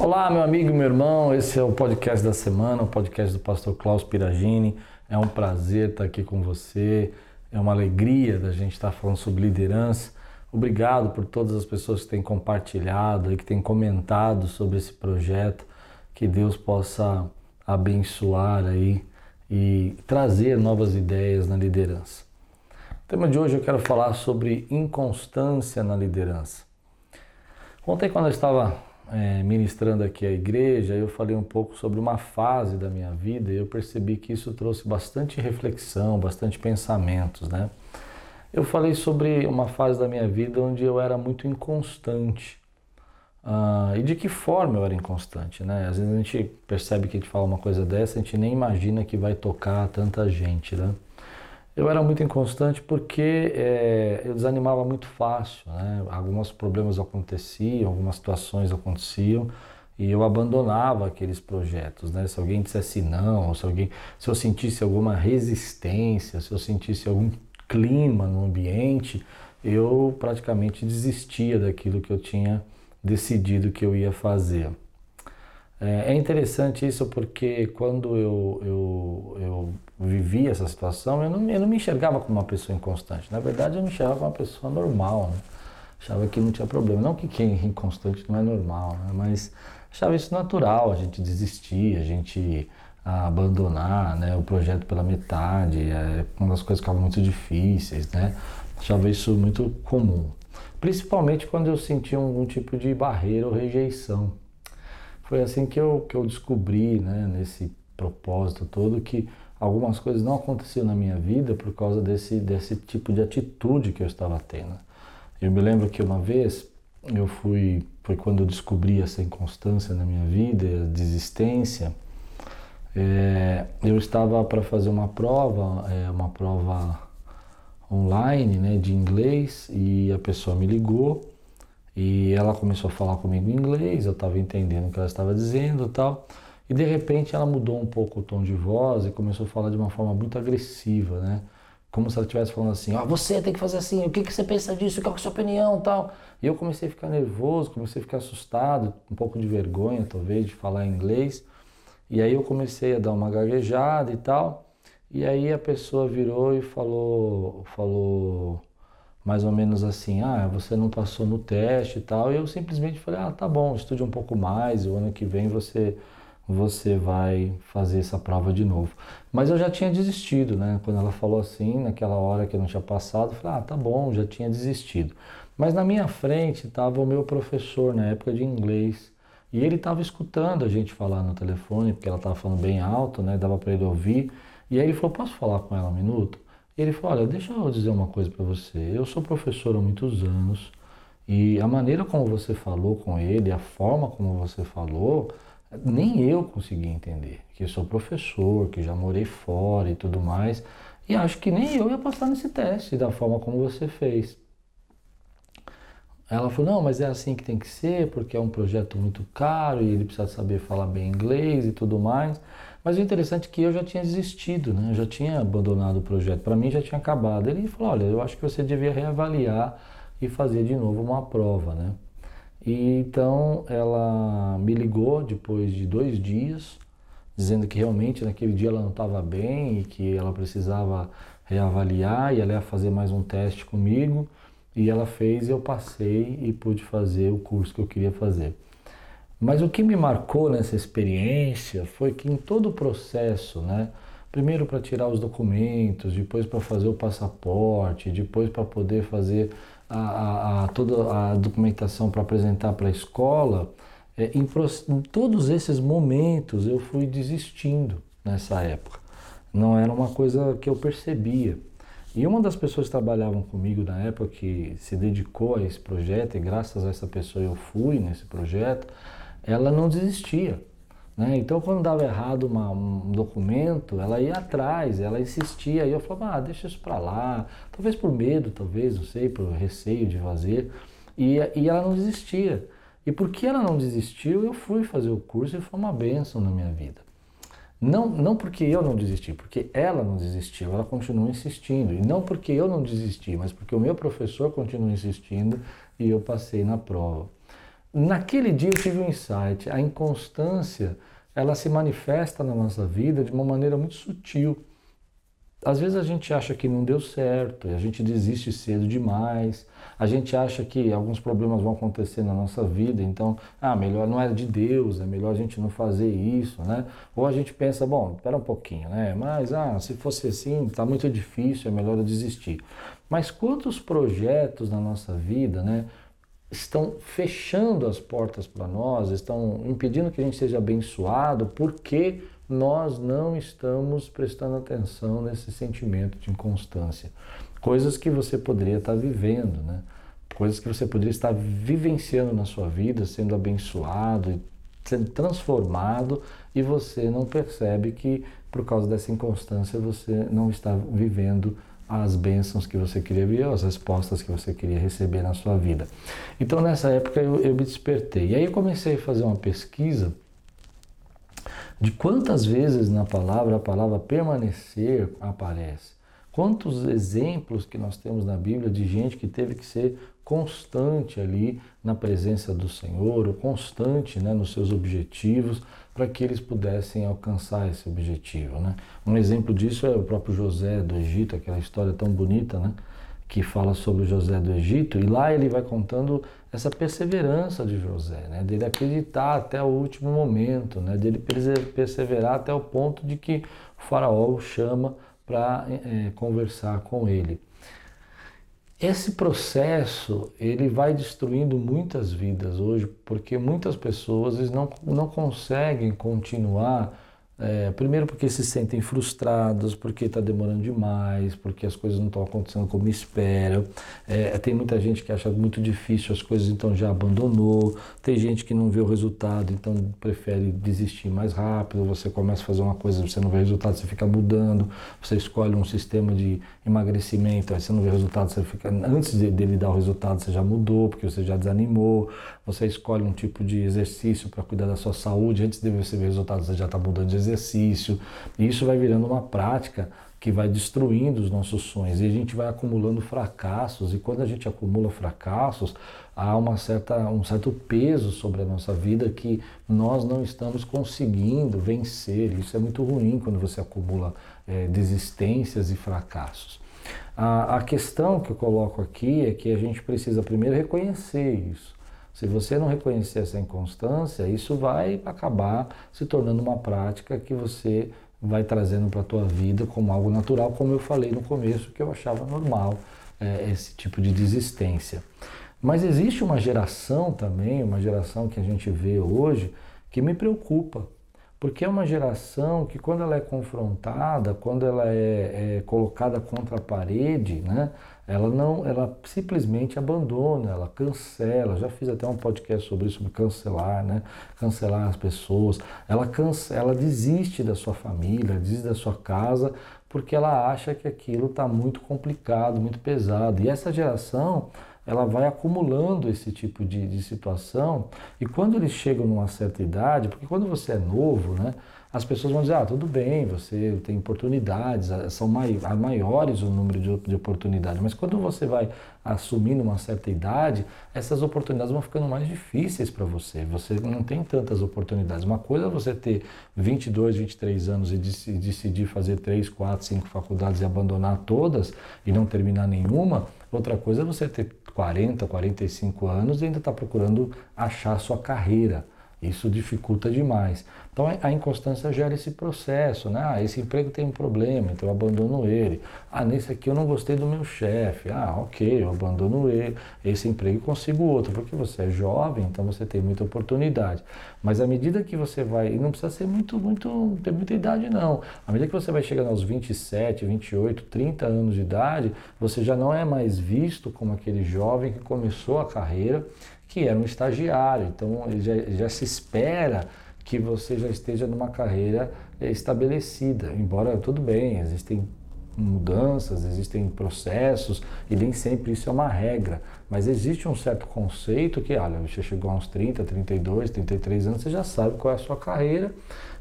Olá, meu amigo meu irmão, esse é o podcast da semana, o podcast do pastor Klaus Piragini. É um prazer estar aqui com você, é uma alegria da gente estar falando sobre liderança. Obrigado por todas as pessoas que têm compartilhado e que têm comentado sobre esse projeto. Que Deus possa abençoar aí e trazer novas ideias na liderança. O tema de hoje eu quero falar sobre inconstância na liderança. Ontem, quando eu estava é, ministrando aqui a igreja, eu falei um pouco sobre uma fase da minha vida e eu percebi que isso trouxe bastante reflexão, bastante pensamentos, né? Eu falei sobre uma fase da minha vida onde eu era muito inconstante. Ah, e de que forma eu era inconstante, né? Às vezes a gente percebe que a gente fala uma coisa dessa, a gente nem imagina que vai tocar tanta gente, né? Eu era muito inconstante porque é, eu desanimava muito fácil, né? Alguns problemas aconteciam, algumas situações aconteciam e eu abandonava aqueles projetos, né? Se alguém dissesse não, se alguém, se eu sentisse alguma resistência, se eu sentisse algum clima no ambiente, eu praticamente desistia daquilo que eu tinha decidido que eu ia fazer. É, é interessante isso porque quando eu, eu, eu vivi essa situação, eu não, eu não me enxergava como uma pessoa inconstante. Na verdade, eu me enxergava como uma pessoa normal. Né? Achava que não tinha problema. Não que quem é inconstante não é normal, né? mas achava isso natural, a gente desistir, a gente abandonar né, o projeto pela metade, é, quando as coisas ficavam muito difíceis. Né? Achava isso muito comum. Principalmente quando eu sentia algum tipo de barreira ou rejeição. Foi assim que eu, que eu descobri, né, nesse propósito todo, que algumas coisas não aconteciam na minha vida por causa desse, desse tipo de atitude que eu estava tendo. Eu me lembro que uma vez eu fui, foi quando eu descobri essa inconstância na minha vida, a desistência. É, eu estava para fazer uma prova, é, uma prova online, né, de inglês, e a pessoa me ligou e ela começou a falar comigo em inglês, eu estava entendendo o que ela estava dizendo e tal. E de repente ela mudou um pouco o tom de voz e começou a falar de uma forma muito agressiva, né? Como se ela estivesse falando assim, ó, oh, você tem que fazer assim, o que, que você pensa disso, qual é a sua opinião tal. E eu comecei a ficar nervoso, comecei a ficar assustado, um pouco de vergonha talvez de falar inglês. E aí eu comecei a dar uma gaguejada e tal. E aí a pessoa virou e falou, falou mais ou menos assim, ah, você não passou no teste e tal, e eu simplesmente falei, ah, tá bom, estude um pouco mais, o ano que vem você você vai fazer essa prova de novo. Mas eu já tinha desistido, né? Quando ela falou assim, naquela hora que eu não tinha passado, eu falei, ah, tá bom, já tinha desistido. Mas na minha frente estava o meu professor na época de inglês, e ele estava escutando a gente falar no telefone, porque ela estava falando bem alto, né? Dava para ele ouvir. E aí ele falou, posso falar com ela um minuto? Ele falou: Olha, deixa eu dizer uma coisa para você. Eu sou professor há muitos anos e a maneira como você falou com ele, a forma como você falou, nem eu consegui entender. Que sou professor, que já morei fora e tudo mais. E acho que nem eu ia passar nesse teste da forma como você fez. Ela falou: Não, mas é assim que tem que ser, porque é um projeto muito caro e ele precisa saber falar bem inglês e tudo mais. Mas o interessante é que eu já tinha desistido, né? eu já tinha abandonado o projeto, para mim já tinha acabado. Ele falou: olha, eu acho que você devia reavaliar e fazer de novo uma prova. Né? E então ela me ligou depois de dois dias, dizendo que realmente naquele dia ela não estava bem e que ela precisava reavaliar e ela ia fazer mais um teste comigo. E ela fez e eu passei e pude fazer o curso que eu queria fazer. Mas o que me marcou nessa experiência foi que em todo o processo, né, primeiro para tirar os documentos, depois para fazer o passaporte, depois para poder fazer a, a, toda a documentação para apresentar para a escola, é, em, em todos esses momentos eu fui desistindo nessa época. Não era uma coisa que eu percebia. E uma das pessoas que trabalhavam comigo na época, que se dedicou a esse projeto, e graças a essa pessoa eu fui nesse projeto, ela não desistia. Né? Então, quando dava errado uma, um documento, ela ia atrás, ela insistia. E eu falava, ah, deixa isso para lá. Talvez por medo, talvez, não sei, por receio de fazer. E, e ela não desistia. E porque ela não desistiu, eu fui fazer o curso e foi uma bênção na minha vida. Não, não porque eu não desisti, porque ela não desistiu, ela continua insistindo. E não porque eu não desisti, mas porque o meu professor continua insistindo e eu passei na prova. Naquele dia eu tive um insight. A inconstância, ela se manifesta na nossa vida de uma maneira muito sutil. Às vezes a gente acha que não deu certo, a gente desiste cedo demais, a gente acha que alguns problemas vão acontecer na nossa vida, então, ah, melhor não é de Deus, é melhor a gente não fazer isso, né? Ou a gente pensa, bom, espera um pouquinho, né? Mas, ah, se fosse assim, está muito difícil, é melhor eu desistir. Mas quantos projetos na nossa vida, né? Estão fechando as portas para nós, estão impedindo que a gente seja abençoado, porque nós não estamos prestando atenção nesse sentimento de inconstância. Coisas que você poderia estar vivendo, né? Coisas que você poderia estar vivenciando na sua vida, sendo abençoado, sendo transformado, e você não percebe que por causa dessa inconstância você não está vivendo as bênçãos que você queria ver, as respostas que você queria receber na sua vida. Então nessa época eu, eu me despertei. E aí eu comecei a fazer uma pesquisa de quantas vezes na palavra a palavra permanecer aparece. Quantos exemplos que nós temos na Bíblia de gente que teve que ser constante ali na presença do Senhor, ou constante né, nos seus objetivos, para que eles pudessem alcançar esse objetivo. Né? Um exemplo disso é o próprio José do Egito, aquela história tão bonita, né? que fala sobre José do Egito, e lá ele vai contando essa perseverança de José, né? dele acreditar até o último momento, né? dele perseverar até o ponto de que o faraó o chama para é, conversar com ele. Esse processo ele vai destruindo muitas vidas hoje, porque muitas pessoas não, não conseguem continuar é, primeiro porque se sentem frustrados, porque está demorando demais, porque as coisas não estão acontecendo como esperam. É, tem muita gente que acha muito difícil as coisas, então já abandonou. Tem gente que não vê o resultado, então prefere desistir mais rápido. Você começa a fazer uma coisa, você não vê resultado, você fica mudando. Você escolhe um sistema de emagrecimento, aí você não vê resultado, você fica antes dele dar o resultado, você já mudou, porque você já desanimou. Você escolhe um tipo de exercício para cuidar da sua saúde, antes de você ver resultado, você já está mudando de exercício exercício. E isso vai virando uma prática que vai destruindo os nossos sonhos e a gente vai acumulando fracassos e quando a gente acumula fracassos há uma certa, um certo peso sobre a nossa vida que nós não estamos conseguindo vencer. Isso é muito ruim quando você acumula é, desistências e fracassos. A, a questão que eu coloco aqui é que a gente precisa primeiro reconhecer isso. Se você não reconhecer essa inconstância, isso vai acabar se tornando uma prática que você vai trazendo para a tua vida como algo natural, como eu falei no começo, que eu achava normal é, esse tipo de desistência. Mas existe uma geração também, uma geração que a gente vê hoje, que me preocupa, porque é uma geração que quando ela é confrontada, quando ela é, é colocada contra a parede, né, ela não, ela simplesmente abandona, ela cancela. Já fiz até um podcast sobre isso, sobre cancelar, né? Cancelar as pessoas. Ela cancela, ela desiste da sua família, desiste da sua casa, porque ela acha que aquilo está muito complicado, muito pesado. E essa geração, ela vai acumulando esse tipo de, de situação. E quando eles chegam numa certa idade, porque quando você é novo, né? As pessoas vão dizer, ah, tudo bem, você tem oportunidades, são maiores o número de, de oportunidades, mas quando você vai assumindo uma certa idade, essas oportunidades vão ficando mais difíceis para você, você não tem tantas oportunidades. Uma coisa é você ter 22, 23 anos e decidir fazer 3, 4, 5 faculdades e abandonar todas e não terminar nenhuma, outra coisa é você ter 40, 45 anos e ainda estar tá procurando achar a sua carreira. Isso dificulta demais. Então a inconstância gera esse processo, né? Ah, esse emprego tem um problema, então eu abandono ele. Ah, nesse aqui eu não gostei do meu chefe. Ah, ok, eu abandono ele. Esse emprego consigo outro, porque você é jovem, então você tem muita oportunidade. Mas à medida que você vai, e não precisa ser muito, muito, ter muita idade não. À medida que você vai chegando aos 27, 28, 30 anos de idade, você já não é mais visto como aquele jovem que começou a carreira, que era um estagiário. Então já, já se espera que você já esteja numa carreira estabelecida. Embora tudo bem, existem mudanças, existem processos e nem sempre isso é uma regra, mas existe um certo conceito que, olha, você chegou aos 30, 32, 33 anos, você já sabe qual é a sua carreira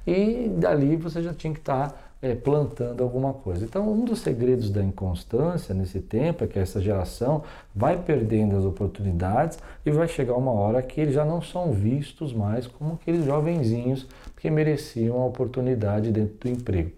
e dali você já tinha que estar é, plantando alguma coisa. Então, um dos segredos da inconstância nesse tempo é que essa geração vai perdendo as oportunidades e vai chegar uma hora que eles já não são vistos mais como aqueles jovenzinhos que mereciam a oportunidade dentro do emprego.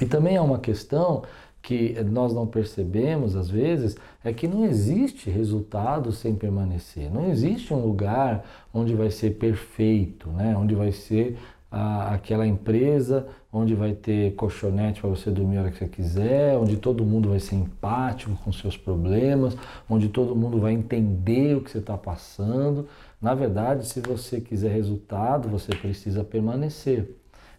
E também é uma questão que nós não percebemos às vezes é que não existe resultado sem permanecer. Não existe um lugar onde vai ser perfeito, né? onde vai ser a, aquela empresa onde vai ter colchonete para você dormir a hora que você quiser, onde todo mundo vai ser empático com seus problemas, onde todo mundo vai entender o que você está passando. Na verdade, se você quiser resultado, você precisa permanecer.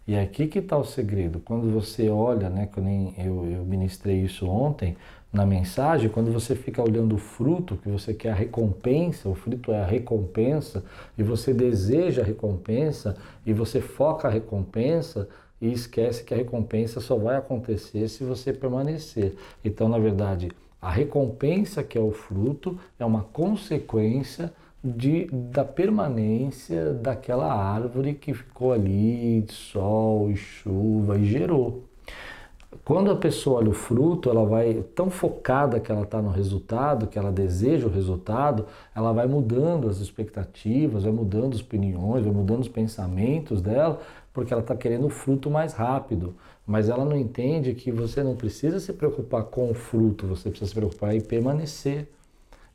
E é aqui que está o segredo. Quando você olha, né, que eu, eu, eu ministrei isso ontem, na mensagem, quando você fica olhando o fruto, que você quer a recompensa, o fruto é a recompensa, e você deseja a recompensa, e você foca a recompensa, e esquece que a recompensa só vai acontecer se você permanecer. Então, na verdade, a recompensa, que é o fruto, é uma consequência de, da permanência daquela árvore que ficou ali, de sol e chuva e gerou. Quando a pessoa olha o fruto, ela vai tão focada que ela está no resultado, que ela deseja o resultado, ela vai mudando as expectativas, vai mudando as opiniões, vai mudando os pensamentos dela, porque ela está querendo o fruto mais rápido. Mas ela não entende que você não precisa se preocupar com o fruto, você precisa se preocupar em permanecer.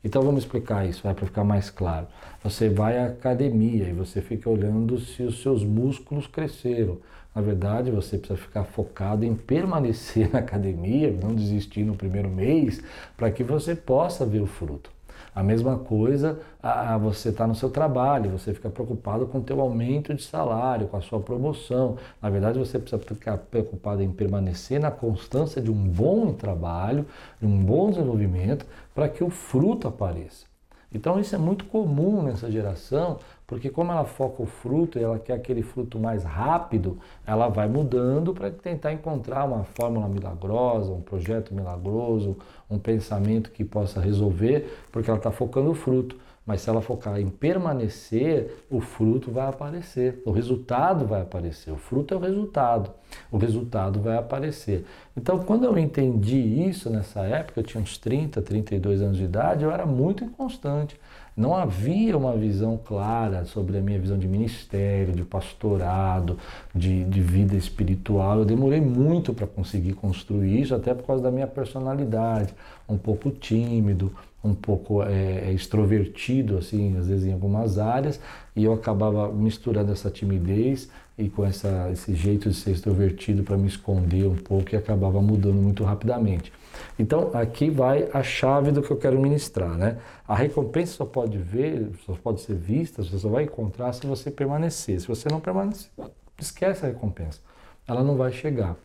Então vamos explicar isso, para ficar mais claro. Você vai à academia e você fica olhando se os seus músculos cresceram. Na verdade, você precisa ficar focado em permanecer na academia, não desistir no primeiro mês, para que você possa ver o fruto. A mesma coisa, a, a você está no seu trabalho, você fica preocupado com o teu aumento de salário, com a sua promoção. Na verdade, você precisa ficar preocupado em permanecer na constância de um bom trabalho, de um bom desenvolvimento, para que o fruto apareça. Então isso é muito comum nessa geração, porque como ela foca o fruto e ela quer aquele fruto mais rápido, ela vai mudando para tentar encontrar uma fórmula milagrosa, um projeto milagroso, um pensamento que possa resolver, porque ela está focando o fruto. Mas se ela focar em permanecer, o fruto vai aparecer, o resultado vai aparecer. O fruto é o resultado, o resultado vai aparecer. Então, quando eu entendi isso nessa época, eu tinha uns 30, 32 anos de idade, eu era muito inconstante. Não havia uma visão clara sobre a minha visão de ministério, de pastorado, de, de vida espiritual. Eu demorei muito para conseguir construir isso, até por causa da minha personalidade, um pouco tímido, um pouco é, é, extrovertido, assim, às vezes em algumas áreas, e eu acabava misturando essa timidez e com essa, esse jeito de ser extrovertido para me esconder um pouco e acabava mudando muito rapidamente. Então, aqui vai a chave do que eu quero ministrar, né? A recompensa só pode ver, só pode ser vista, você só vai encontrar se você permanecer. Se você não permanecer, esquece a recompensa. Ela não vai chegar.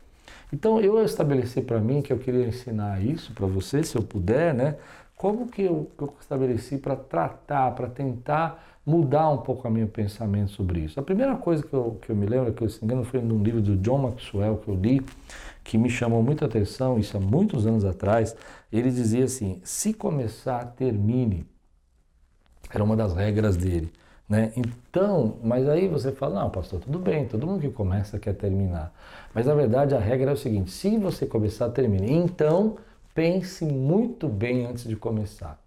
Então, eu estabeleci para mim que eu queria ensinar isso para você, se eu puder, né? Como que eu, eu estabeleci para tratar, para tentar mudar um pouco o meu pensamento sobre isso? A primeira coisa que eu, que eu me lembro, que eu se engano, foi num livro do John Maxwell que eu li, que me chamou muita atenção, isso há muitos anos atrás. Ele dizia assim: se começar, termine. Era uma das regras dele. Né? Então, mas aí você fala, não, pastor, tudo bem, todo mundo que começa quer terminar. Mas na verdade a regra é o seguinte: se você começar, termine. Então, pense muito bem antes de começar.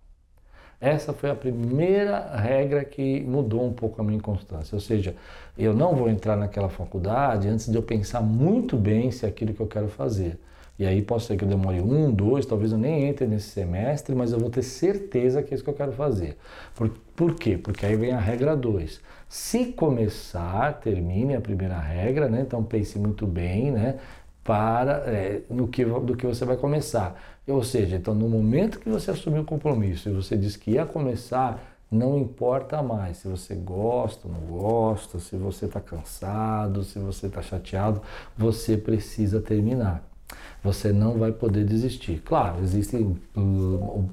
Essa foi a primeira regra que mudou um pouco a minha inconstância. Ou seja, eu não vou entrar naquela faculdade antes de eu pensar muito bem se é aquilo que eu quero fazer. E aí pode ser que eu demore um, dois, talvez eu nem entre nesse semestre, mas eu vou ter certeza que é isso que eu quero fazer. Por, por quê? Porque aí vem a regra 2. Se começar, termine a primeira regra, né? Então pense muito bem, né? Para é, no que, do que você vai começar. Ou seja, então no momento que você assumiu o compromisso e você disse que ia começar, não importa mais se você gosta ou não gosta, se você está cansado, se você está chateado, você precisa terminar. Você não vai poder desistir. Claro, existem hum,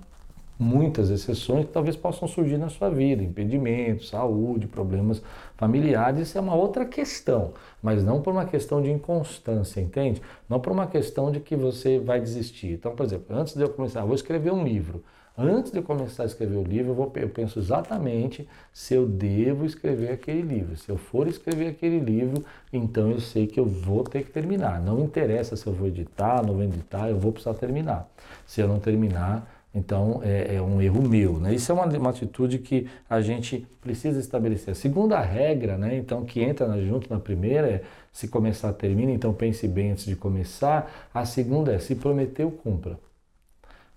muitas exceções que talvez possam surgir na sua vida, impedimentos, saúde, problemas familiares, isso é uma outra questão, mas não por uma questão de inconstância, entende? Não por uma questão de que você vai desistir. Então, por exemplo, antes de eu começar, eu vou escrever um livro. Antes de começar a escrever o livro, eu, vou, eu penso exatamente se eu devo escrever aquele livro. Se eu for escrever aquele livro, então eu sei que eu vou ter que terminar. Não interessa se eu vou editar, não vou editar, eu vou precisar terminar. Se eu não terminar, então é, é, um erro meu, né? Isso é uma, uma atitude que a gente precisa estabelecer. A segunda regra, né? Então que entra junto na primeira é se começar termina, então pense bem antes de começar. A segunda é se prometeu cumpra.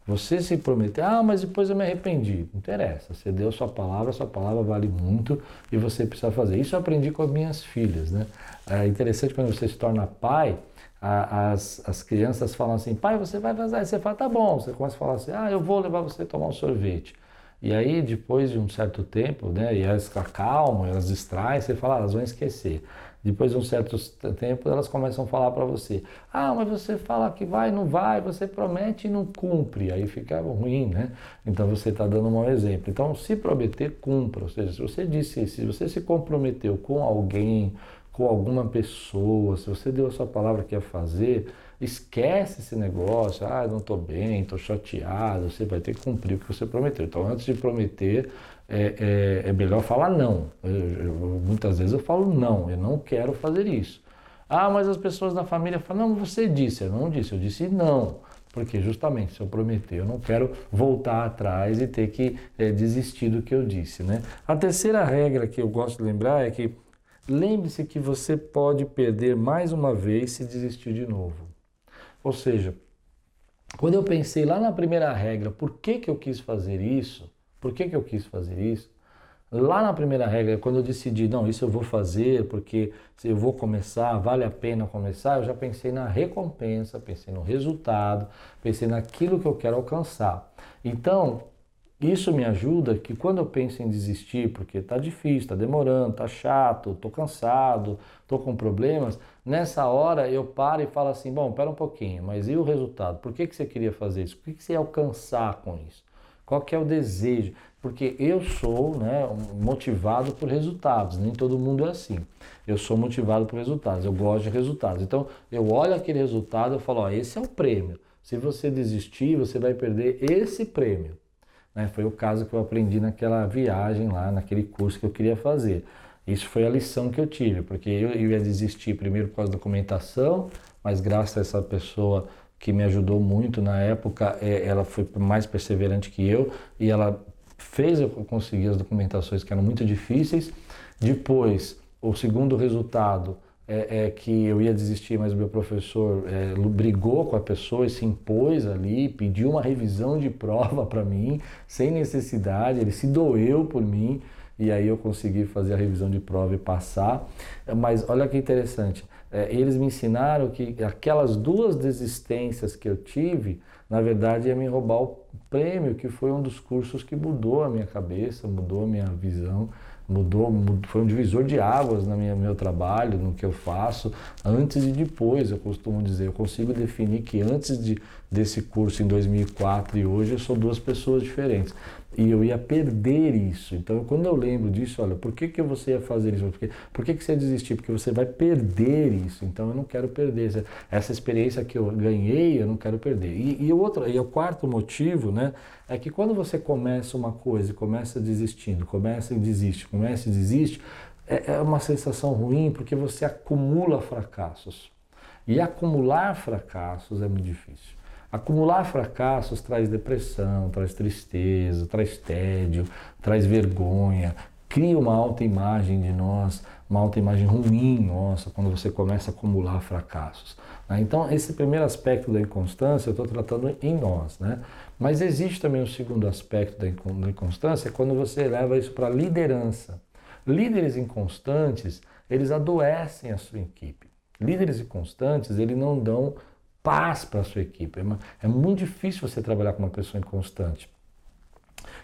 Você se prometeu, ah, mas depois eu me arrependi. Não interessa, você deu sua palavra, sua palavra vale muito e você precisa fazer. Isso eu aprendi com as minhas filhas, né? É interessante quando você se torna pai, as, as crianças falam assim, pai, você vai fazer? Aí você fala, tá bom. Você começa a falar assim, ah, eu vou levar você a tomar um sorvete. E aí, depois de um certo tempo, né, e elas acalmam, elas distraem, você fala, ah, elas vão esquecer. Depois de um certo tempo, elas começam a falar para você, ah, mas você fala que vai, não vai, você promete e não cumpre. Aí fica ruim, né? Então você está dando um mau exemplo. Então, se prometer, cumpra. Ou seja, se você disse, se você se comprometeu com alguém, com alguma pessoa, se você deu a sua palavra que ia fazer, esquece esse negócio, ah, não estou bem, estou chateado, você vai ter que cumprir o que você prometeu. Então, antes de prometer, é, é, é melhor falar não. Eu, eu, muitas vezes eu falo não, eu não quero fazer isso. Ah, mas as pessoas da família falam, não, você disse, eu não disse, eu disse não. Porque justamente se eu prometer, eu não quero voltar atrás e ter que é, desistir do que eu disse. Né? A terceira regra que eu gosto de lembrar é que Lembre-se que você pode perder mais uma vez se desistir de novo. Ou seja, quando eu pensei lá na primeira regra, por que, que eu quis fazer isso? Por que, que eu quis fazer isso? Lá na primeira regra, quando eu decidi, não, isso eu vou fazer porque se eu vou começar, vale a pena começar, eu já pensei na recompensa, pensei no resultado, pensei naquilo que eu quero alcançar. Então, isso me ajuda que quando eu penso em desistir, porque está difícil, está demorando, está chato, estou cansado, estou com problemas, nessa hora eu paro e falo assim, bom, espera um pouquinho, mas e o resultado? Por que, que você queria fazer isso? O que, que você ia alcançar com isso? Qual que é o desejo? Porque eu sou né, motivado por resultados, nem todo mundo é assim. Eu sou motivado por resultados, eu gosto de resultados. Então eu olho aquele resultado e falo, ó, esse é o prêmio. Se você desistir, você vai perder esse prêmio. Né? Foi o caso que eu aprendi naquela viagem lá, naquele curso que eu queria fazer. Isso foi a lição que eu tive, porque eu, ia desistir primeiro por causa da documentação, mas graças a essa pessoa que me ajudou muito na época, é, ela foi mais perseverante que eu e ela fez eu conseguir as documentações que eram muito difíceis. Depois, o segundo resultado, é, é, que eu ia desistir, mas o meu professor é, brigou com a pessoa e se impôs ali, pediu uma revisão de prova para mim, sem necessidade, ele se doeu por mim e aí eu consegui fazer a revisão de prova e passar. Mas olha que interessante, é, eles me ensinaram que aquelas duas desistências que eu tive, na verdade, ia me roubar o prêmio, que foi um dos cursos que mudou a minha cabeça, mudou a minha visão mudou, mudou, foi um divisor de águas no meu trabalho, no que eu faço, antes e depois, eu costumo dizer. Eu consigo definir que antes de, desse curso em 2004 e hoje eu sou duas pessoas diferentes e eu ia perder isso. Então, quando eu lembro disso, olha, por que, que você ia fazer isso? Por, que, por que, que você ia desistir? Porque você vai perder isso. Então, eu não quero perder. Essa experiência que eu ganhei, eu não quero perder. E, e, o, outro, e o quarto motivo, né, é que quando você começa uma coisa e começa desistindo, começa e desiste, começa e desiste, é, é uma sensação ruim porque você acumula fracassos. E acumular fracassos é muito difícil. Acumular fracassos traz depressão, traz tristeza, traz tédio, traz vergonha, cria uma alta imagem de nós, uma alta imagem ruim nossa quando você começa a acumular fracassos. Né? Então, esse primeiro aspecto da inconstância eu estou tratando em nós. Né? Mas existe também um segundo aspecto da inconstância, é quando você leva isso para a liderança. Líderes inconstantes, eles adoecem a sua equipe. Líderes inconstantes, eles não dão paz para a sua equipe. É, é muito difícil você trabalhar com uma pessoa inconstante.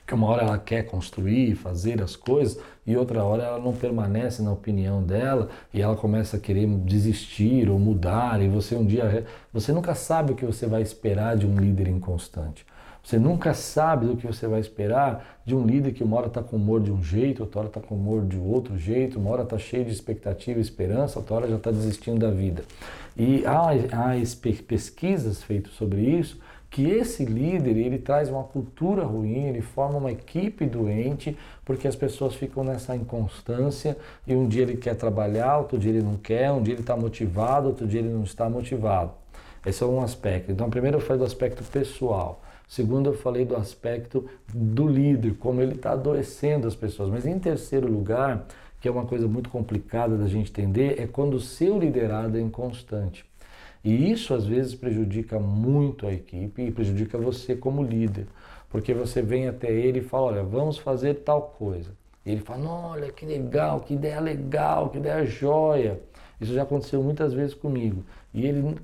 Que uma hora ela quer construir, fazer as coisas, e outra hora ela não permanece na opinião dela e ela começa a querer desistir ou mudar, e você um dia. Você nunca sabe o que você vai esperar de um líder inconstante. Você nunca sabe do que você vai esperar de um líder que uma hora está com humor de um jeito, outra hora está com humor de outro jeito, uma hora está cheio de expectativa e esperança, outra hora já está desistindo da vida. E há, há pesquisas feitas sobre isso que esse líder ele traz uma cultura ruim, ele forma uma equipe doente, porque as pessoas ficam nessa inconstância e um dia ele quer trabalhar, outro dia ele não quer, um dia ele está motivado, outro dia ele não está motivado. Esse é um aspecto. Então, primeiro eu falei do aspecto pessoal. Segundo, eu falei do aspecto do líder, como ele está adoecendo as pessoas. Mas em terceiro lugar, que é uma coisa muito complicada da gente entender, é quando o seu liderado é inconstante. E isso às vezes prejudica muito a equipe e prejudica você como líder, porque você vem até ele e fala: Olha, vamos fazer tal coisa. E ele fala: Olha, que legal, que ideia legal, que ideia joia. Isso já aconteceu muitas vezes comigo. E ele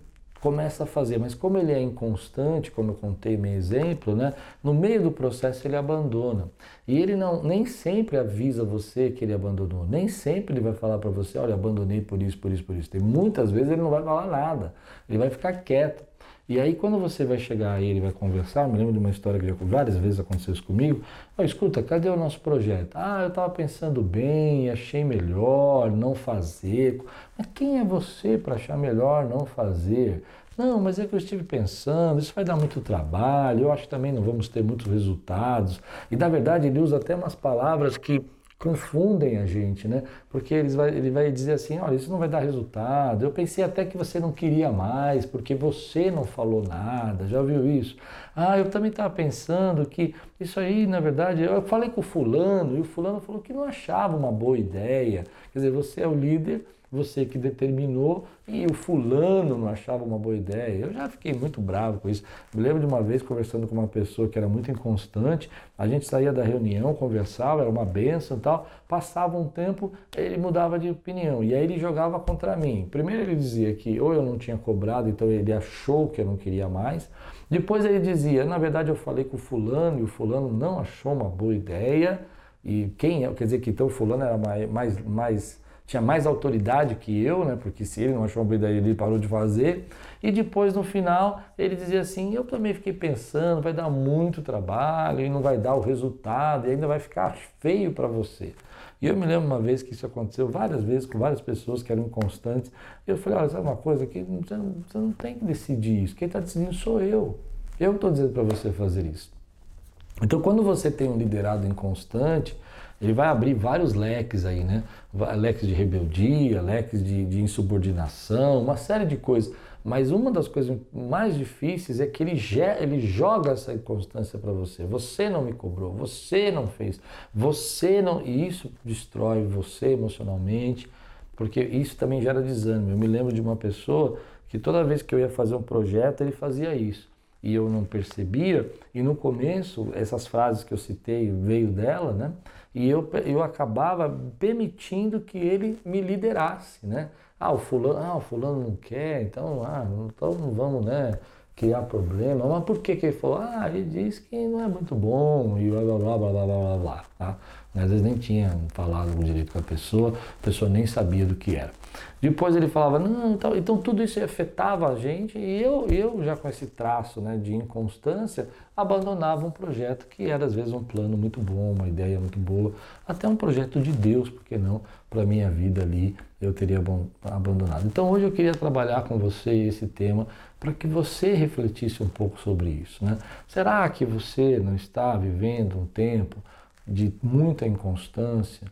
começa a fazer, mas como ele é inconstante, como eu contei meu exemplo, né, no meio do processo ele abandona. E ele não nem sempre avisa você que ele abandonou, nem sempre ele vai falar para você, olha, abandonei por isso, por isso, por isso. Tem muitas vezes ele não vai falar nada. Ele vai ficar quieto. E aí quando você vai chegar aí, ele vai conversar, me lembro de uma história que já várias vezes aconteceu isso comigo. Oh, escuta, cadê o nosso projeto? Ah, eu estava pensando bem, achei melhor não fazer. Mas quem é você para achar melhor não fazer? Não, mas é que eu estive pensando, isso vai dar muito trabalho, eu acho que também não vamos ter muitos resultados. E na verdade ele usa até umas palavras que confundem a gente, né? Porque eles vai, ele vai dizer assim, olha, isso não vai dar resultado. Eu pensei até que você não queria mais, porque você não falou nada. Já viu isso? Ah, eu também estava pensando que isso aí, na verdade, eu falei com o fulano e o fulano falou que não achava uma boa ideia. Quer dizer, você é o líder você que determinou e o fulano não achava uma boa ideia. Eu já fiquei muito bravo com isso. Me lembro de uma vez conversando com uma pessoa que era muito inconstante, a gente saía da reunião, conversava, era uma benção e tal, passava um tempo, ele mudava de opinião e aí ele jogava contra mim. Primeiro ele dizia que ou eu não tinha cobrado, então ele achou que eu não queria mais. Depois ele dizia, na verdade eu falei com o fulano e o fulano não achou uma boa ideia. E quem é, quer dizer que então o fulano era mais, mais, mais tinha mais autoridade que eu, né? Porque se ele não achou uma boa ideia, ele parou de fazer. E depois, no final, ele dizia assim: Eu também fiquei pensando, vai dar muito trabalho e não vai dar o resultado e ainda vai ficar feio para você. E eu me lembro uma vez que isso aconteceu várias vezes com várias pessoas que eram inconstantes. Eu falei: Olha, sabe uma coisa que você você não tem que decidir isso. Quem está decidindo sou eu. Eu estou dizendo para você fazer isso. Então, quando você tem um liderado inconstante, ele vai abrir vários leques aí, né? Leques de rebeldia, leques de, de insubordinação, uma série de coisas. Mas uma das coisas mais difíceis é que ele, ele joga essa inconstância para você. Você não me cobrou, você não fez, você não. E isso destrói você emocionalmente, porque isso também gera desânimo. Eu me lembro de uma pessoa que toda vez que eu ia fazer um projeto, ele fazia isso. E eu não percebia, e no começo, essas frases que eu citei veio dela, né? E eu, eu acabava permitindo que ele me liderasse, né? Ah, o fulano, ah, o fulano não quer, então, ah, então não vamos, né, criar problema. Mas por que que ele falou? Ah, ele disse que não é muito bom e blá blá blá blá blá blá tá? Às vezes nem tinha falado direito com a pessoa, a pessoa nem sabia do que era. Depois ele falava, não, então, então tudo isso afetava a gente e eu, eu já com esse traço né, de inconstância, abandonava um projeto que era às vezes um plano muito bom, uma ideia muito boa, até um projeto de Deus, porque não, para a minha vida ali eu teria abandonado. Então hoje eu queria trabalhar com você esse tema para que você refletisse um pouco sobre isso. Né? Será que você não está vivendo um tempo de muita inconstância?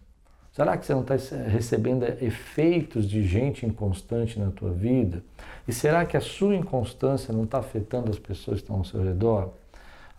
Será que você não está recebendo efeitos de gente inconstante na tua vida? E será que a sua inconstância não está afetando as pessoas que estão ao seu redor?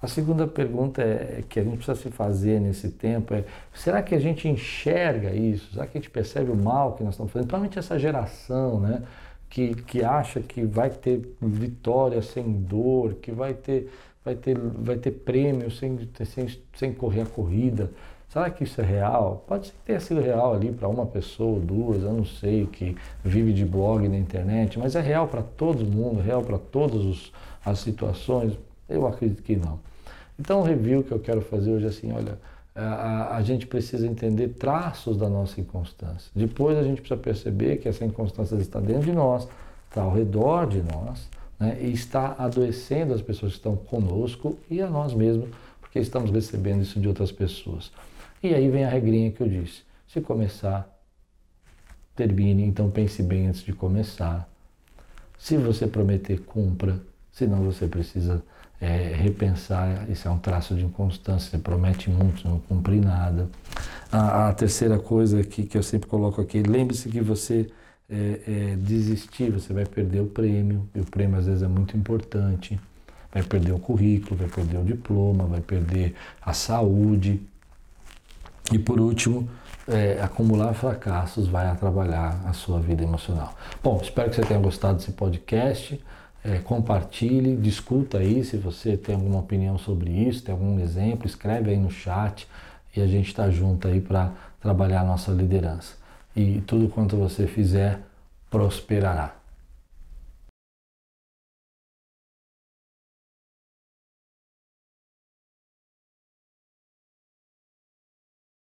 A segunda pergunta é, é, que a gente precisa se fazer nesse tempo é: será que a gente enxerga isso? Será que a gente percebe o mal que nós estamos fazendo? Principalmente essa geração, né? Que, que acha que vai ter vitória sem dor, que vai ter, vai ter, vai ter prêmio sem, sem, sem correr a corrida. Será que isso é real? Pode ser que tenha sido real ali para uma pessoa, duas, eu não sei, que vive de blog na internet, mas é real para todo mundo, real para todas as situações? Eu acredito que não. Então, o review que eu quero fazer hoje é assim: olha, a, a, gente precisa entender traços da nossa inconstância. Depois, a gente precisa perceber que essa inconstância está dentro de nós, está ao redor de nós, né, e está adoecendo as pessoas que estão conosco e a nós mesmos, porque estamos recebendo isso de outras pessoas. E aí vem a regrinha que eu disse. Se começar, termine, então pense bem antes de começar. Se você prometer, cumpra. senão você precisa é, repensar. Isso é um traço de inconstância, você promete muito, não cumpre nada. A, a terceira coisa aqui que eu sempre coloco aqui, lembre-se que você é, é, desistir, você vai perder o prêmio, e o prêmio às vezes é muito importante. Vai perder o currículo, vai perder o diploma, vai perder a saúde. E por último, é, acumular fracassos vai atrapalhar a sua vida emocional. Bom, espero que você tenha gostado desse podcast. É, compartilhe, discuta aí se você tem alguma opinião sobre isso, tem algum exemplo, escreve aí no chat e a gente está junto aí para trabalhar a nossa liderança. E tudo quanto você fizer prosperará.